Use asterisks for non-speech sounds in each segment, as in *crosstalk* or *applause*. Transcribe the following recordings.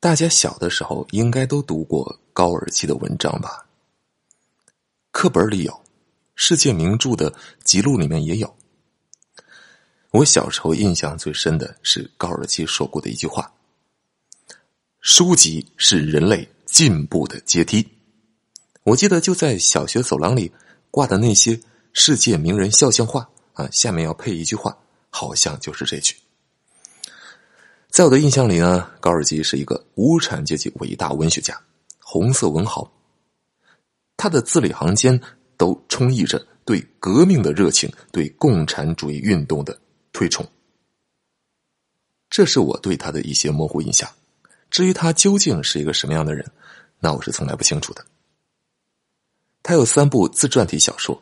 大家小的时候应该都读过高尔基的文章吧？课本里有，世界名著的记录里面也有。我小时候印象最深的是高尔基说过的一句话：“书籍是人类进步的阶梯。”我记得就在小学走廊里挂的那些世界名人肖像画啊，下面要配一句话，好像就是这句。在我的印象里呢，高尔基是一个无产阶级伟大文学家，红色文豪。他的字里行间都充溢着对革命的热情，对共产主义运动的推崇。这是我对他的一些模糊印象。至于他究竟是一个什么样的人，那我是从来不清楚的。他有三部自传体小说，《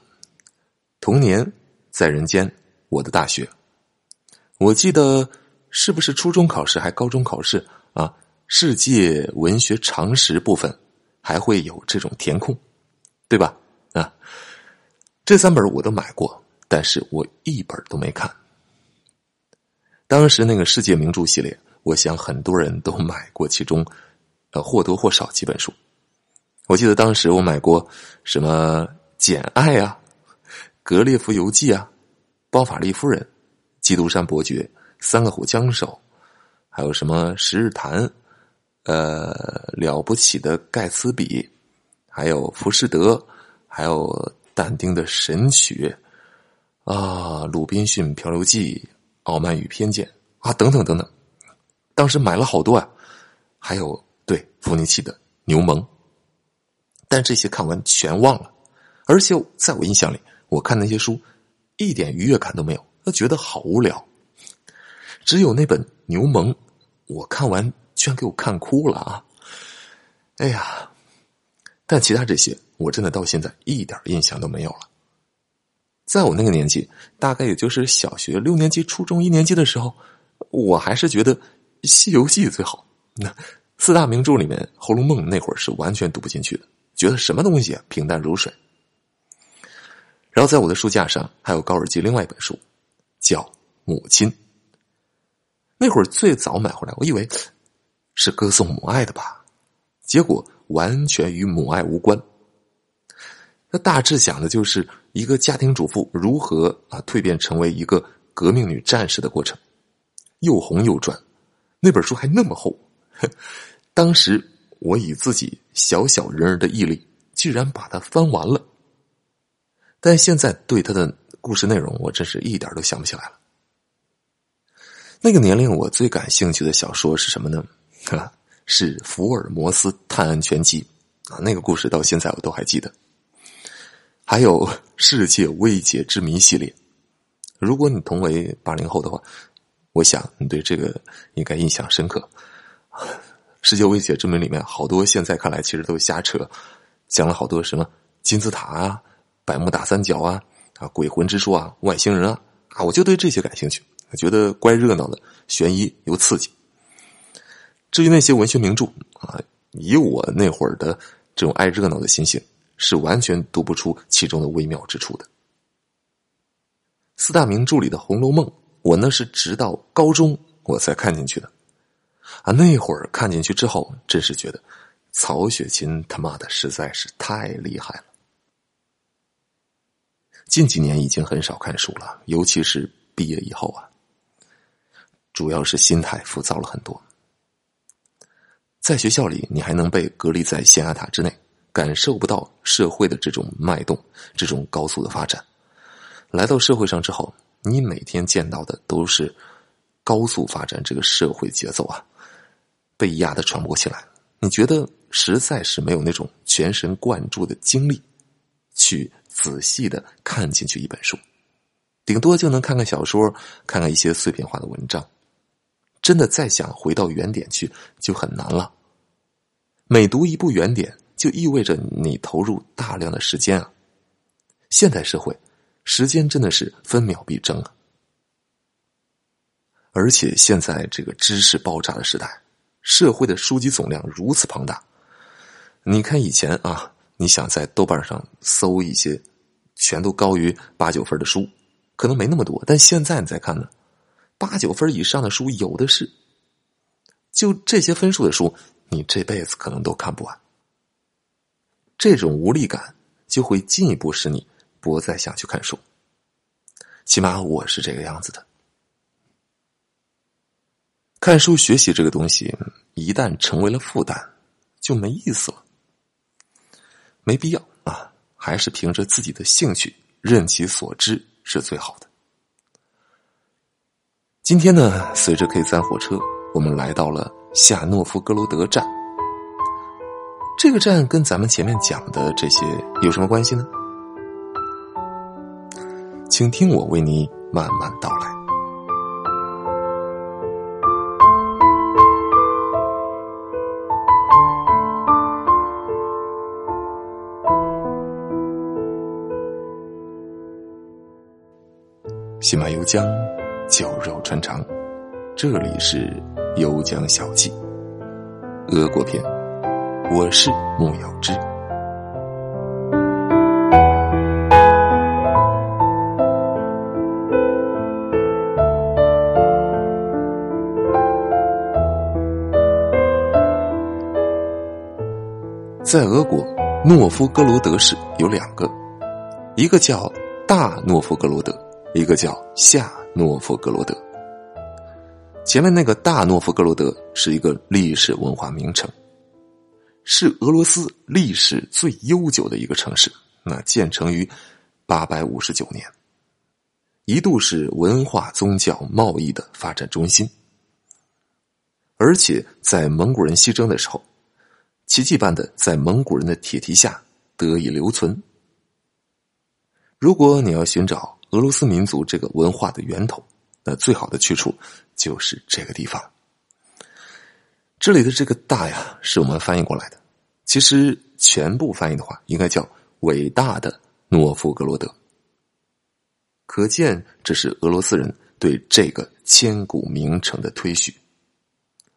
童年》《在人间》《我的大学》。我记得。是不是初中考试还高中考试啊？世界文学常识部分还会有这种填空，对吧？啊，这三本我都买过，但是我一本都没看。当时那个世界名著系列，我想很多人都买过其中呃或多或少几本书。我记得当时我买过什么《简爱》啊，《格列佛游记》啊，《包法利夫人》《基督山伯爵》。三个虎将手，还有什么十日谈，呃，了不起的盖茨比，还有浮士德，还有但丁的神曲，啊，鲁滨逊漂流记，傲慢与偏见啊，等等等等，当时买了好多啊，还有对伏尼契的牛虻，但这些看完全忘了，而且在我印象里，我看那些书一点愉悦感都没有，都觉得好无聊。只有那本《牛虻》，我看完居然给我看哭了啊！哎呀，但其他这些我真的到现在一点印象都没有了。在我那个年纪，大概也就是小学六年级、初中一年级的时候，我还是觉得《西游记》最好。那四大名著里面，《红楼梦》那会儿是完全读不进去的，觉得什么东西平淡如水。然后在我的书架上还有高尔基另外一本书，叫《母亲》。那会儿最早买回来，我以为是歌颂母爱的吧，结果完全与母爱无关。那大致讲的就是一个家庭主妇如何啊蜕变成为一个革命女战士的过程，又红又转。那本书还那么厚，*laughs* 当时我以自己小小人儿的毅力，居然把它翻完了。但现在对他的故事内容，我真是一点都想不起来了。那个年龄，我最感兴趣的小说是什么呢？是《福尔摩斯探案全集》啊，那个故事到现在我都还记得。还有《世界未解之谜》系列，如果你同为八零后的话，我想你对这个应该印象深刻。《世界未解之谜》里面好多现在看来其实都是瞎扯，讲了好多什么金字塔啊、百慕大三角啊、啊鬼魂之说啊、外星人啊啊，我就对这些感兴趣。觉得怪热闹的，悬疑又刺激。至于那些文学名著啊，以我那会儿的这种爱热闹的心性，是完全读不出其中的微妙之处的。四大名著里的《红楼梦》，我那是直到高中我才看进去的。啊，那会儿看进去之后，真是觉得曹雪芹他妈的实在是太厉害了。近几年已经很少看书了，尤其是毕业以后啊。主要是心态浮躁了很多。在学校里，你还能被隔离在象牙塔之内，感受不到社会的这种脉动，这种高速的发展。来到社会上之后，你每天见到的都是高速发展这个社会节奏啊，被压得喘不过气来。你觉得实在是没有那种全神贯注的精力，去仔细的看进去一本书，顶多就能看看小说，看看一些碎片化的文章。真的再想回到原点去就很难了。每读一部原点，就意味着你投入大量的时间啊。现代社会，时间真的是分秒必争啊。而且现在这个知识爆炸的时代，社会的书籍总量如此庞大。你看以前啊，你想在豆瓣上搜一些全都高于八九分的书，可能没那么多。但现在你再看呢？八九分以上的书有的是，就这些分数的书，你这辈子可能都看不完。这种无力感就会进一步使你不再想去看书。起码我是这个样子的。看书学习这个东西，一旦成为了负担，就没意思了。没必要啊，还是凭着自己的兴趣，任其所知是最好的。今天呢，随着 K 三火车，我们来到了夏诺夫哥罗德站。这个站跟咱们前面讲的这些有什么关系呢？请听我为你慢慢道来。喜马油江，酒肉穿肠。这里是油江小记，俄国篇。我是木有之。在俄国，诺夫哥罗德市有两个，一个叫大诺夫哥罗德。一个叫夏诺夫哥罗德，前面那个大诺夫哥罗德是一个历史文化名城，是俄罗斯历史最悠久的一个城市。那建成于八百五十九年，一度是文化、宗教、贸易的发展中心，而且在蒙古人西征的时候，奇迹般的在蒙古人的铁蹄下得以留存。如果你要寻找，俄罗斯民族这个文化的源头，那最好的去处就是这个地方。这里的这个“大”呀，是我们翻译过来的。其实全部翻译的话，应该叫“伟大的诺夫哥罗德”。可见，这是俄罗斯人对这个千古名城的推许。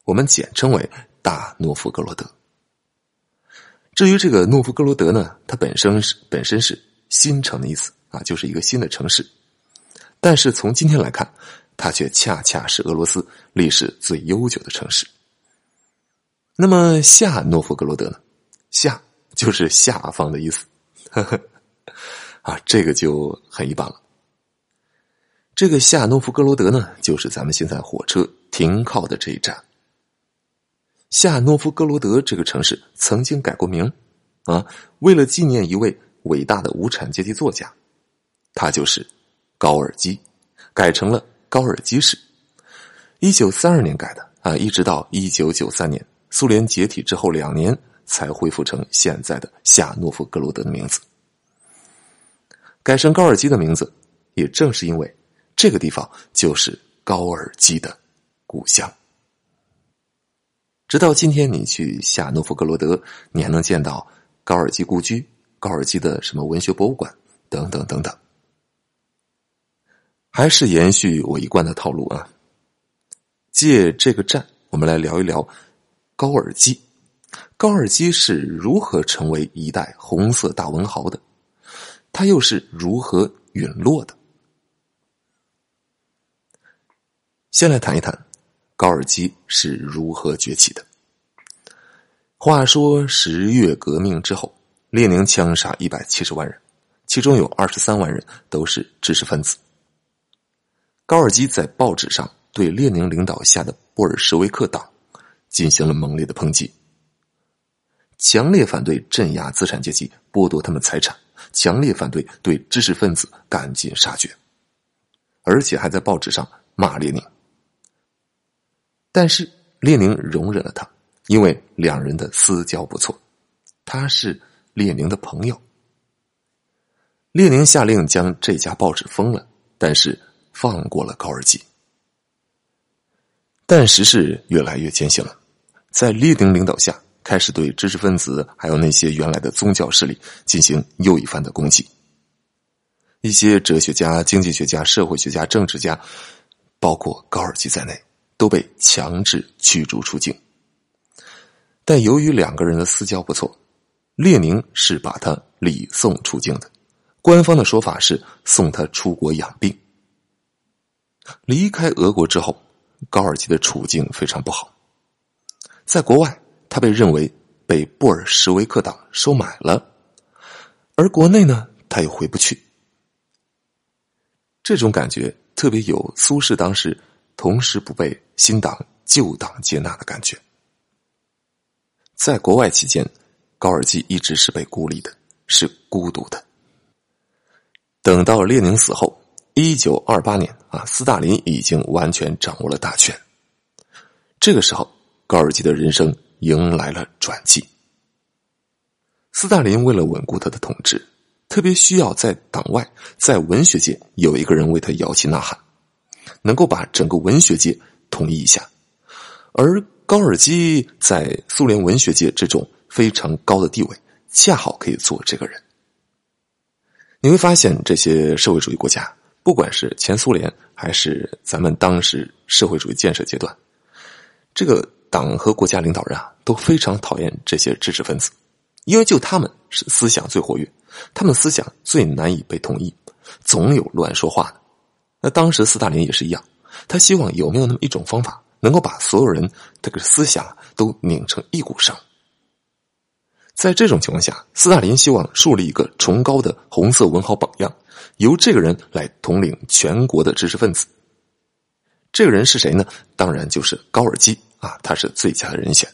我们简称为“大诺夫哥罗德”。至于这个诺夫哥罗德呢，它本身是本身是新城的意思。啊，就是一个新的城市，但是从今天来看，它却恰恰是俄罗斯历史最悠久的城市。那么夏诺夫哥罗德呢？夏就是下方的意思，呵 *laughs* 呵啊，这个就很一般了。这个夏诺夫哥罗德呢，就是咱们现在火车停靠的这一站。夏诺夫哥罗德这个城市曾经改过名，啊，为了纪念一位伟大的无产阶级作家。他就是高尔基，改成了高尔基市。一九三二年改的啊，一直到一九九三年苏联解体之后两年，才恢复成现在的夏诺夫哥罗德的名字。改成高尔基的名字，也正是因为这个地方就是高尔基的故乡。直到今天，你去夏诺夫哥罗德，你还能见到高尔基故居、高尔基的什么文学博物馆等等等等。还是延续我一贯的套路啊！借这个站，我们来聊一聊高尔基。高尔基是如何成为一代红色大文豪的？他又是如何陨落的？先来谈一谈高尔基是如何崛起的。话说十月革命之后，列宁枪杀一百七十万人，其中有二十三万人都是知识分子。高尔基在报纸上对列宁领导下的布尔什维克党进行了猛烈的抨击，强烈反对镇压资产阶级、剥夺他们财产，强烈反对对知识分子赶尽杀绝，而且还在报纸上骂列宁。但是列宁容忍了他，因为两人的私交不错，他是列宁的朋友。列宁下令将这家报纸封了，但是。放过了高尔基，但时势越来越艰辛了。在列宁领导下，开始对知识分子还有那些原来的宗教势力进行又一番的攻击。一些哲学家、经济学家、社会学家、政治家，包括高尔基在内，都被强制驱逐出境。但由于两个人的私交不错，列宁是把他礼送出境的，官方的说法是送他出国养病。离开俄国之后，高尔基的处境非常不好。在国外，他被认为被布尔什维克党收买了，而国内呢，他又回不去。这种感觉特别有苏轼当时同时不被新党旧党接纳的感觉。在国外期间，高尔基一直是被孤立的，是孤独的。等到列宁死后，一九二八年啊，斯大林已经完全掌握了大权。这个时候，高尔基的人生迎来了转机。斯大林为了稳固他的统治。特别需要在党外，在文学界有一个人为他摇旗呐喊，能够把整个文学界统一一下。而高尔基在苏联文学界这种非常高的地位，恰好可以做这个人。你会发现，这些社会主义国家，不管是前苏联还是咱们当时社会主义建设阶段，这个党和国家领导人啊，都非常讨厌这些知识分子，因为就他们是思想最活跃。他们思想最难以被统一，总有乱说话的。那当时斯大林也是一样，他希望有没有那么一种方法，能够把所有人这个思想都拧成一股绳。在这种情况下，斯大林希望树立一个崇高的红色文豪榜样，由这个人来统领全国的知识分子。这个人是谁呢？当然就是高尔基啊，他是最佳的人选。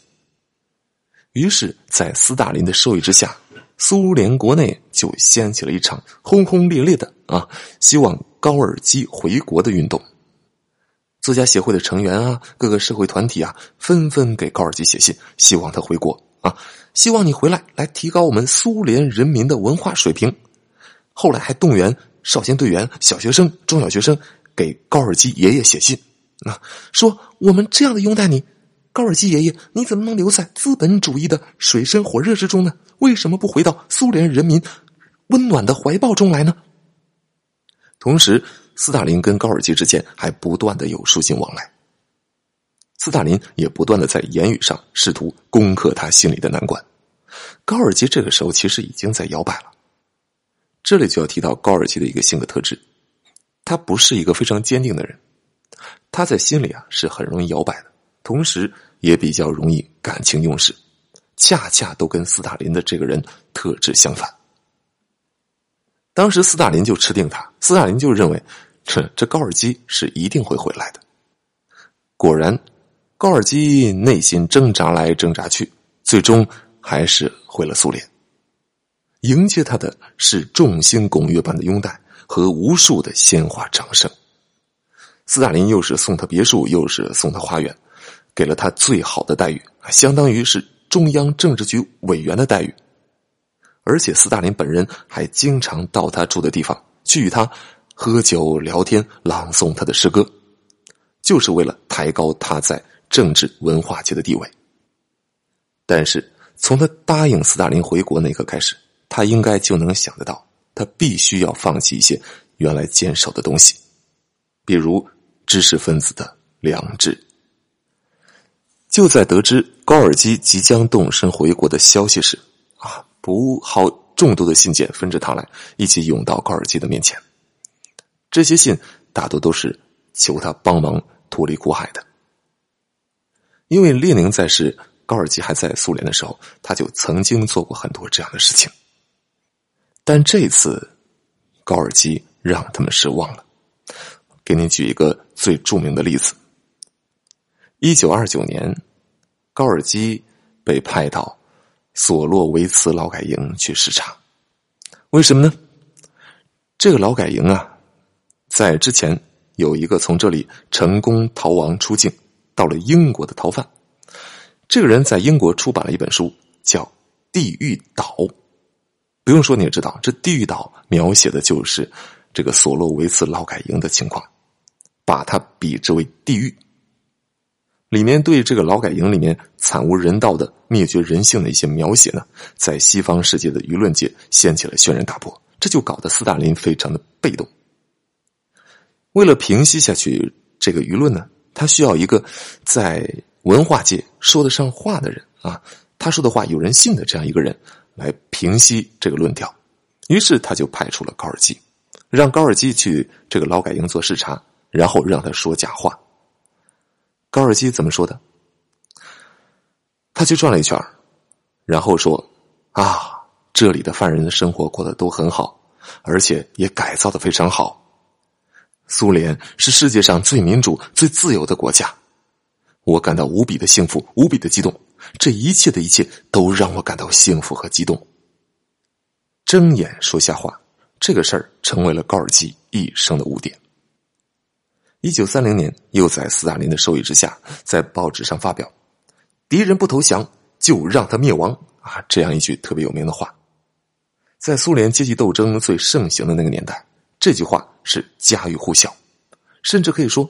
于是，在斯大林的授意之下。苏联国内就掀起了一场轰轰烈烈的啊，希望高尔基回国的运动。作家协会的成员啊，各个社会团体啊，纷纷给高尔基写信，希望他回国啊，希望你回来，来提高我们苏联人民的文化水平。后来还动员少先队员、小学生、中小学生给高尔基爷爷写信啊，说我们这样的拥戴你。高尔基爷爷，你怎么能留在资本主义的水深火热之中呢？为什么不回到苏联人民温暖的怀抱中来呢？同时，斯大林跟高尔基之间还不断的有书信往来，斯大林也不断的在言语上试图攻克他心里的难关。高尔基这个时候其实已经在摇摆了。这里就要提到高尔基的一个性格特质，他不是一个非常坚定的人，他在心里啊是很容易摇摆的，同时。也比较容易感情用事，恰恰都跟斯大林的这个人特质相反。当时斯大林就吃定他，斯大林就认为，这这高尔基是一定会回来的。果然，高尔基内心挣扎来挣扎去，最终还是回了苏联。迎接他的是众星拱月般的拥戴和无数的鲜花掌声。斯大林又是送他别墅，又是送他花园。给了他最好的待遇，相当于是中央政治局委员的待遇，而且斯大林本人还经常到他住的地方去与他喝酒聊天，朗诵他的诗歌，就是为了抬高他在政治文化界的地位。但是从他答应斯大林回国那刻开始，他应该就能想得到，他必须要放弃一些原来坚守的东西，比如知识分子的良知。就在得知高尔基即将动身回国的消息时，啊，不好众多的信件纷至沓来，一起涌到高尔基的面前。这些信大多都是求他帮忙脱离苦海的。因为列宁在世，高尔基还在苏联的时候，他就曾经做过很多这样的事情。但这次，高尔基让他们失望了。给你举一个最著名的例子：一九二九年。高尔基被派到索洛维茨劳改营去视察，为什么呢？这个劳改营啊，在之前有一个从这里成功逃亡出境到了英国的逃犯，这个人在英国出版了一本书，叫《地狱岛》。不用说你也知道，这地狱岛描写的就是这个索洛维茨劳改营的情况，把它比之为地狱。里面对这个劳改营里面惨无人道的灭绝人性的一些描写呢，在西方世界的舆论界掀起了轩然大波，这就搞得斯大林非常的被动。为了平息下去这个舆论呢，他需要一个在文化界说得上话的人啊，他说的话有人信的这样一个人来平息这个论调。于是他就派出了高尔基，让高尔基去这个劳改营做视察，然后让他说假话。高尔基怎么说的？他去转了一圈，然后说：“啊，这里的犯人的生活过得都很好，而且也改造的非常好。苏联是世界上最民主、最自由的国家，我感到无比的幸福，无比的激动。这一切的一切都让我感到幸福和激动。睁眼说瞎话，这个事儿成为了高尔基一生的污点。”一九三零年，又在斯大林的授意之下，在报纸上发表“敌人不投降，就让他灭亡”啊，这样一句特别有名的话。在苏联阶级斗争最盛行的那个年代，这句话是家喻户晓，甚至可以说，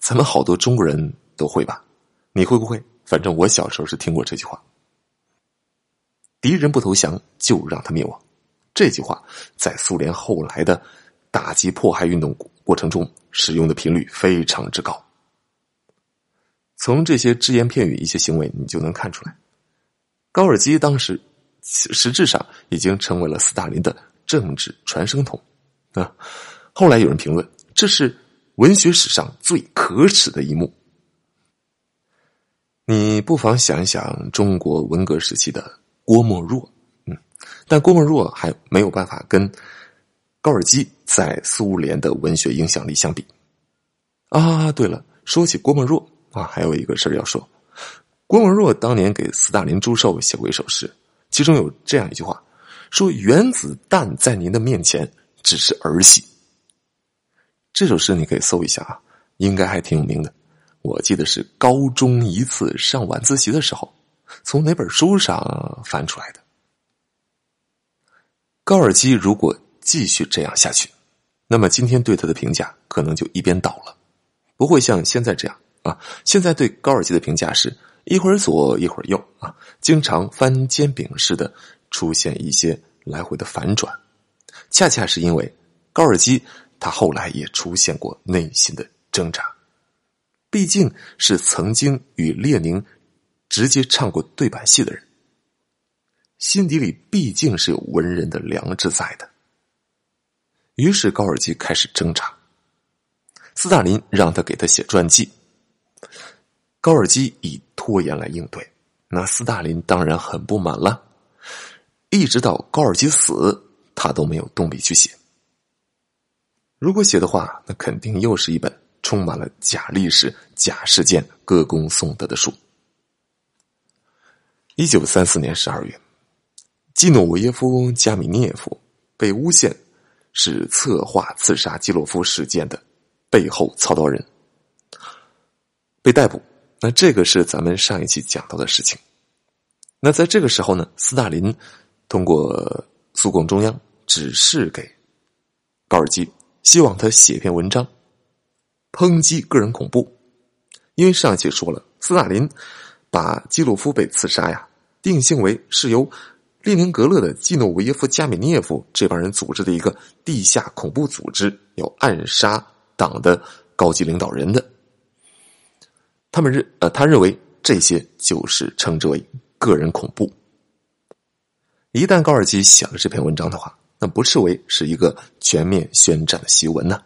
咱们好多中国人都会吧？你会不会？反正我小时候是听过这句话。敌人不投降，就让他灭亡。这句话在苏联后来的打击迫害运动过程中。使用的频率非常之高。从这些只言片语、一些行为，你就能看出来，高尔基当时实质上已经成为了斯大林的政治传声筒啊。后来有人评论，这是文学史上最可耻的一幕。你不妨想一想，中国文革时期的郭沫若，嗯，但郭沫若还没有办法跟。高尔基在苏联的文学影响力相比，啊，对了，说起郭沫若啊，还有一个事儿要说。郭沫若当年给斯大林祝寿写过一首诗，其中有这样一句话：“说原子弹在您的面前只是儿戏。”这首诗你可以搜一下啊，应该还挺有名的。我记得是高中一次上晚自习的时候，从哪本书上翻出来的。高尔基如果。继续这样下去，那么今天对他的评价可能就一边倒了，不会像现在这样啊。现在对高尔基的评价是一会儿左一会儿右啊，经常翻煎饼似的出现一些来回的反转，恰恰是因为高尔基他后来也出现过内心的挣扎，毕竟是曾经与列宁直接唱过对板戏的人，心底里毕竟是有文人的良知在的。于是高尔基开始挣扎，斯大林让他给他写传记，高尔基以拖延来应对，那斯大林当然很不满了，一直到高尔基死，他都没有动笔去写。如果写的话，那肯定又是一本充满了假历史、假事件、歌功颂德的书。一九三四年十二月，基努维耶夫加米涅夫被诬陷。是策划刺杀基洛夫事件的背后操刀人，被逮捕。那这个是咱们上一期讲到的事情。那在这个时候呢，斯大林通过苏共中央指示给高尔基，希望他写篇文章抨击个人恐怖。因为上一期说了，斯大林把基洛夫被刺杀呀，定性为是由。列宁格勒的基诺维耶夫加米涅夫这帮人组织的一个地下恐怖组织，要暗杀党的高级领导人的。他们认呃，他认为这些就是称之为个人恐怖。一旦高尔基写了这篇文章的话，那不视为是一个全面宣战的檄文呢。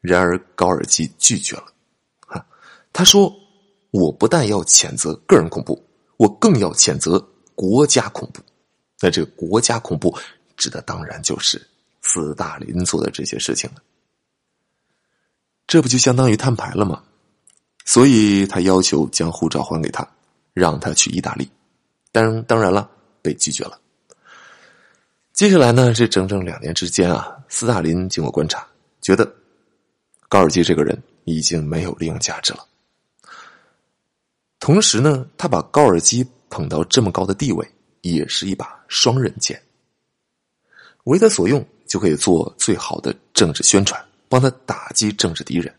然而高尔基拒绝了，哈，他说：“我不但要谴责个人恐怖，我更要谴责国家恐怖。”那这个国家恐怖指的当然就是斯大林做的这些事情了，这不就相当于摊牌了吗？所以他要求将护照还给他，让他去意大利，当当然了，被拒绝了。接下来呢，这整整两年之间啊，斯大林经过观察，觉得高尔基这个人已经没有利用价值了。同时呢，他把高尔基捧到这么高的地位。也是一把双刃剑，为他所用，就可以做最好的政治宣传，帮他打击政治敌人。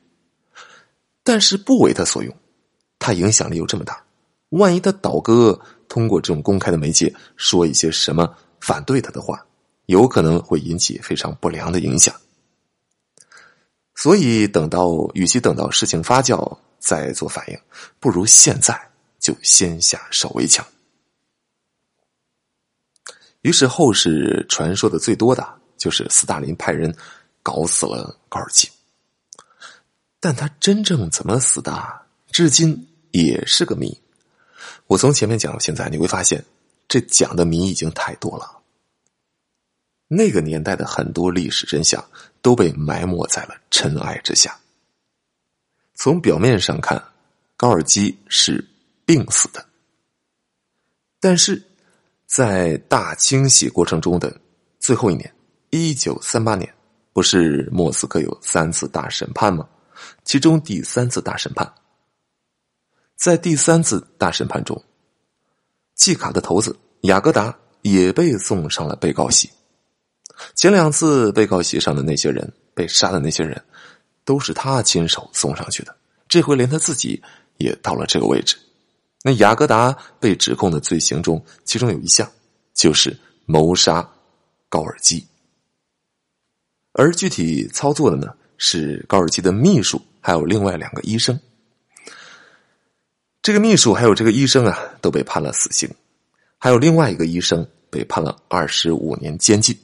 但是不为他所用，他影响力又这么大，万一他倒戈，通过这种公开的媒介说一些什么反对他的话，有可能会引起非常不良的影响。所以，等到与其等到事情发酵再做反应，不如现在就先下手为强。于是后世传说的最多的就是斯大林派人搞死了高尔基，但他真正怎么死的，至今也是个谜。我从前面讲到现在，你会发现这讲的谜已经太多了。那个年代的很多历史真相都被埋没在了尘埃之下。从表面上看，高尔基是病死的，但是在大清洗过程中的最后一年，一九三八年，不是莫斯科有三次大审判吗？其中第三次大审判，在第三次大审判中，季卡的头子雅各达也被送上了被告席。前两次被告席上的那些人被杀的那些人，都是他亲手送上去的。这回连他自己也到了这个位置。那雅各达被指控的罪行中，其中有一项就是谋杀高尔基，而具体操作的呢是高尔基的秘书，还有另外两个医生。这个秘书还有这个医生啊，都被判了死刑，还有另外一个医生被判了二十五年监禁。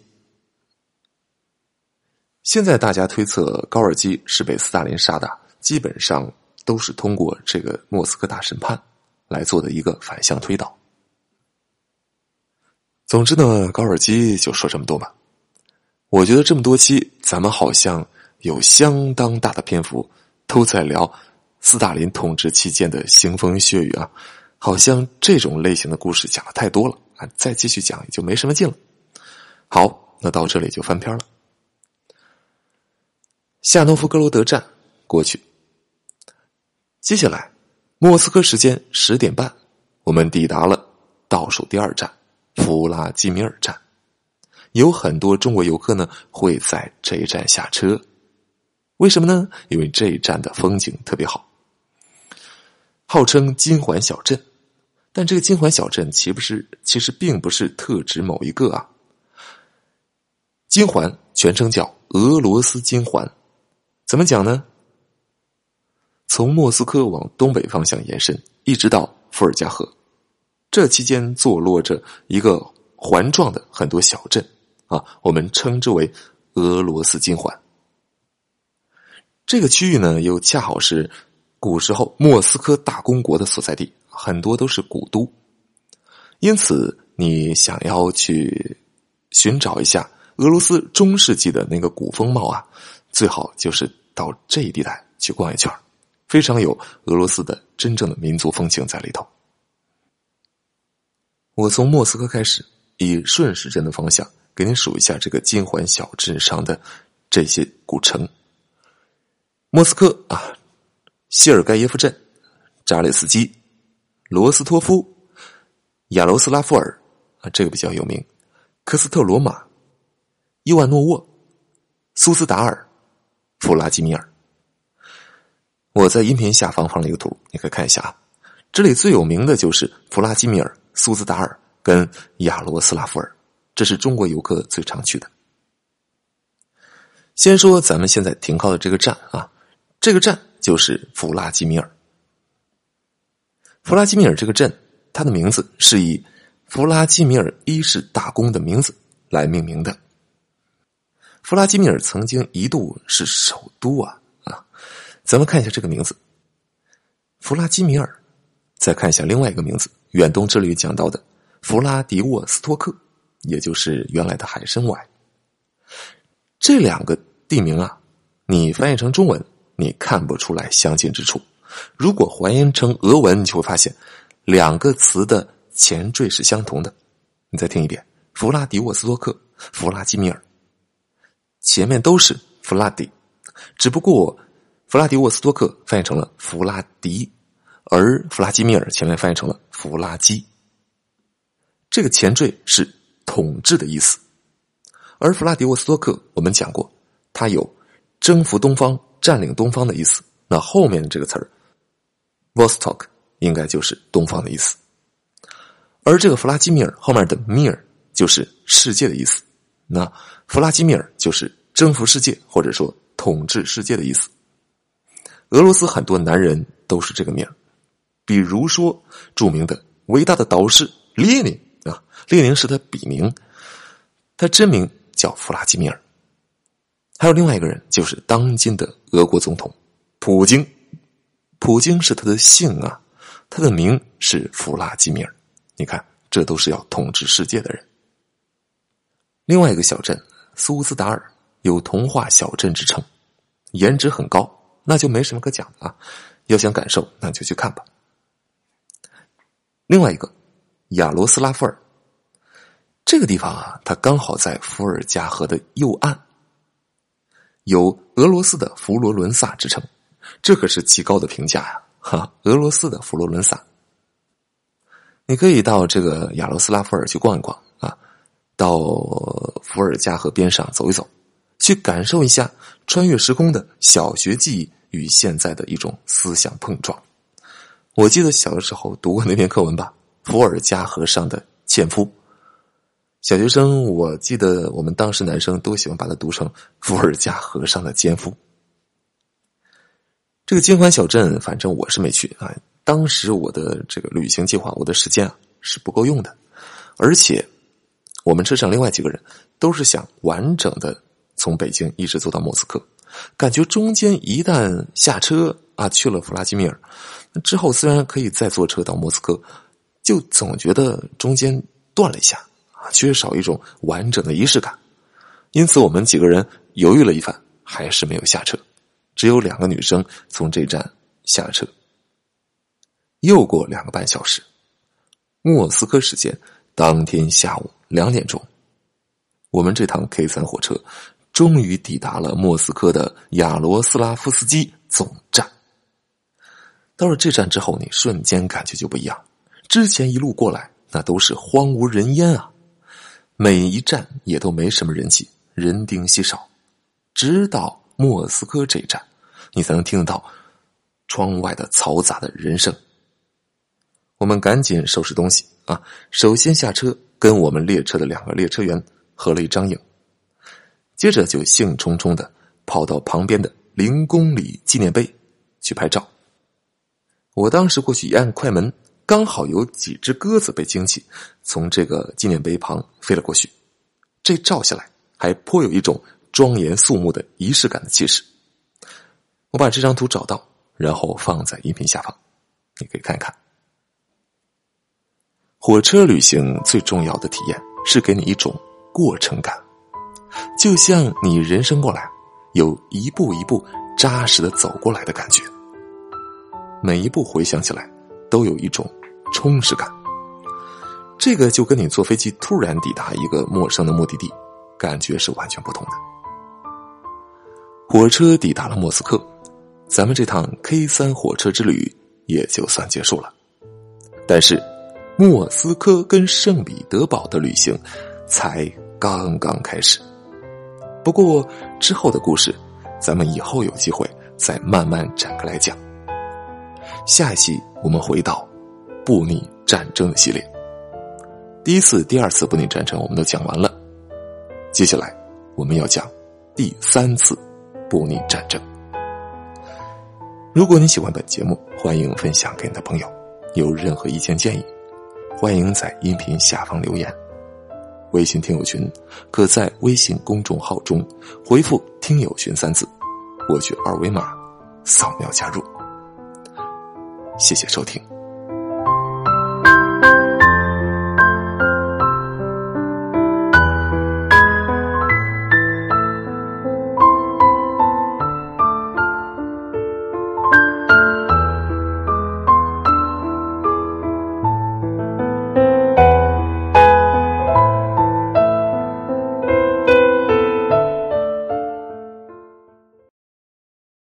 现在大家推测高尔基是被斯大林杀的，基本上都是通过这个莫斯科大审判来做的一个反向推导。总之呢，高尔基就说这么多吧。我觉得这么多期，咱们好像有相当大的篇幅都在聊斯大林统治期间的腥风血雨啊，好像这种类型的故事讲的太多了啊，再继续讲也就没什么劲了。好，那到这里就翻篇了。夏诺夫格罗德站过去，接下来，莫斯科时间十点半，我们抵达了倒数第二站弗拉基米尔站。有很多中国游客呢会在这一站下车，为什么呢？因为这一站的风景特别好，号称金环小镇。但这个金环小镇岂不是其实并不是特指某一个啊？金环全称叫俄罗斯金环。怎么讲呢？从莫斯科往东北方向延伸，一直到伏尔加河，这期间坐落着一个环状的很多小镇啊，我们称之为俄罗斯金环。这个区域呢，又恰好是古时候莫斯科大公国的所在地，很多都是古都，因此你想要去寻找一下俄罗斯中世纪的那个古风貌啊。最好就是到这一地带去逛一圈非常有俄罗斯的真正的民族风情在里头。我从莫斯科开始，以顺时针的方向给您数一下这个金环小镇上的这些古城：莫斯科啊，谢尔盖耶夫镇、扎列斯基、罗斯托夫、亚罗斯拉夫尔啊，这个比较有名；科斯特罗马、伊万诺沃、苏斯达尔。弗拉基米尔，我在音频下方放了一个图，你可以看一下啊。这里最有名的就是弗拉基米尔、苏兹达尔跟亚罗斯拉夫尔，这是中国游客最常去的。先说咱们现在停靠的这个站啊，这个站就是弗拉基米尔。弗拉基米尔这个镇，它的名字是以弗拉基米尔一世大公的名字来命名的。弗拉基米尔曾经一度是首都啊啊！咱们看一下这个名字，弗拉基米尔。再看一下另外一个名字，《远东之旅》讲到的弗拉迪沃斯托克，也就是原来的海参崴。这两个地名啊，你翻译成中文，你看不出来相近之处。如果还原成俄文，你就会发现两个词的前缀是相同的。你再听一遍：弗拉迪沃斯托克，弗拉基米尔。前面都是弗拉迪，只不过弗拉迪沃斯托克翻译成了弗拉迪，而弗拉基米尔前面翻译成了弗拉基。这个前缀是统治的意思，而弗拉迪沃斯托克我们讲过，它有征服东方、占领东方的意思。那后面的这个词儿，vostok 应该就是东方的意思，而这个弗拉基米尔后面的米尔就是世界的意思。那弗拉基米尔就是征服世界或者说统治世界的意思。俄罗斯很多男人都是这个名比如说著名的伟大的导师列宁啊，列宁是他笔名，他真名叫弗拉基米尔。还有另外一个人，就是当今的俄国总统普京，普京是他的姓啊，他的名是弗拉基米尔。你看，这都是要统治世界的人。另外一个小镇苏兹达尔有童话小镇之称，颜值很高，那就没什么可讲的啊。要想感受，那就去看吧。另外一个亚罗斯拉夫尔，这个地方啊，它刚好在伏尔加河的右岸，有俄罗斯的佛罗伦萨之称，这可是极高的评价呀！哈，俄罗斯的佛罗伦萨，你可以到这个亚罗斯拉夫尔去逛一逛，到伏尔加河边上走一走，去感受一下穿越时空的小学记忆。与现在的一种思想碰撞。我记得小的时候读过那篇课文吧，《伏尔加河上的纤夫》。小学生，我记得我们当时男生都喜欢把它读成“伏尔加河上的奸夫”。这个金环小镇，反正我是没去啊。当时我的这个旅行计划，我的时间啊是不够用的，而且我们车上另外几个人都是想完整的从北京一直走到莫斯科。感觉中间一旦下车啊，去了弗拉基米尔之后，虽然可以再坐车到莫斯科，就总觉得中间断了一下啊，缺少一种完整的仪式感。因此，我们几个人犹豫了一番，还是没有下车。只有两个女生从这站下车。又过两个半小时，莫斯科时间当天下午两点钟，我们这趟 K 三火车。终于抵达了莫斯科的亚罗斯拉夫斯基总站。到了这站之后，你瞬间感觉就不一样。之前一路过来，那都是荒无人烟啊，每一站也都没什么人气，人丁稀少。直到莫斯科这一站，你才能听得到窗外的嘈杂的人声。我们赶紧收拾东西啊，首先下车，跟我们列车的两个列车员合了一张影。接着就兴冲冲的跑到旁边的零公里纪念碑去拍照。我当时过去一按快门，刚好有几只鸽子被惊起，从这个纪念碑旁飞了过去。这照下来还颇有一种庄严肃穆的仪式感的气势。我把这张图找到，然后放在音频下方，你可以看一看。火车旅行最重要的体验是给你一种过程感。就像你人生过来，有一步一步扎实的走过来的感觉，每一步回想起来都有一种充实感。这个就跟你坐飞机突然抵达一个陌生的目的地，感觉是完全不同的。火车抵达了莫斯科，咱们这趟 K 三火车之旅也就算结束了。但是，莫斯科跟圣彼得堡的旅行才刚刚开始。不过之后的故事，咱们以后有机会再慢慢展开来讲。下一期我们回到布匿战争的系列，第一次、第二次布匿战争我们都讲完了，接下来我们要讲第三次布匿战争。如果你喜欢本节目，欢迎分享给你的朋友。有任何意见建议，欢迎在音频下方留言。微信听友群，可在微信公众号中回复“听友群”三字，获取二维码，扫描加入。谢谢收听。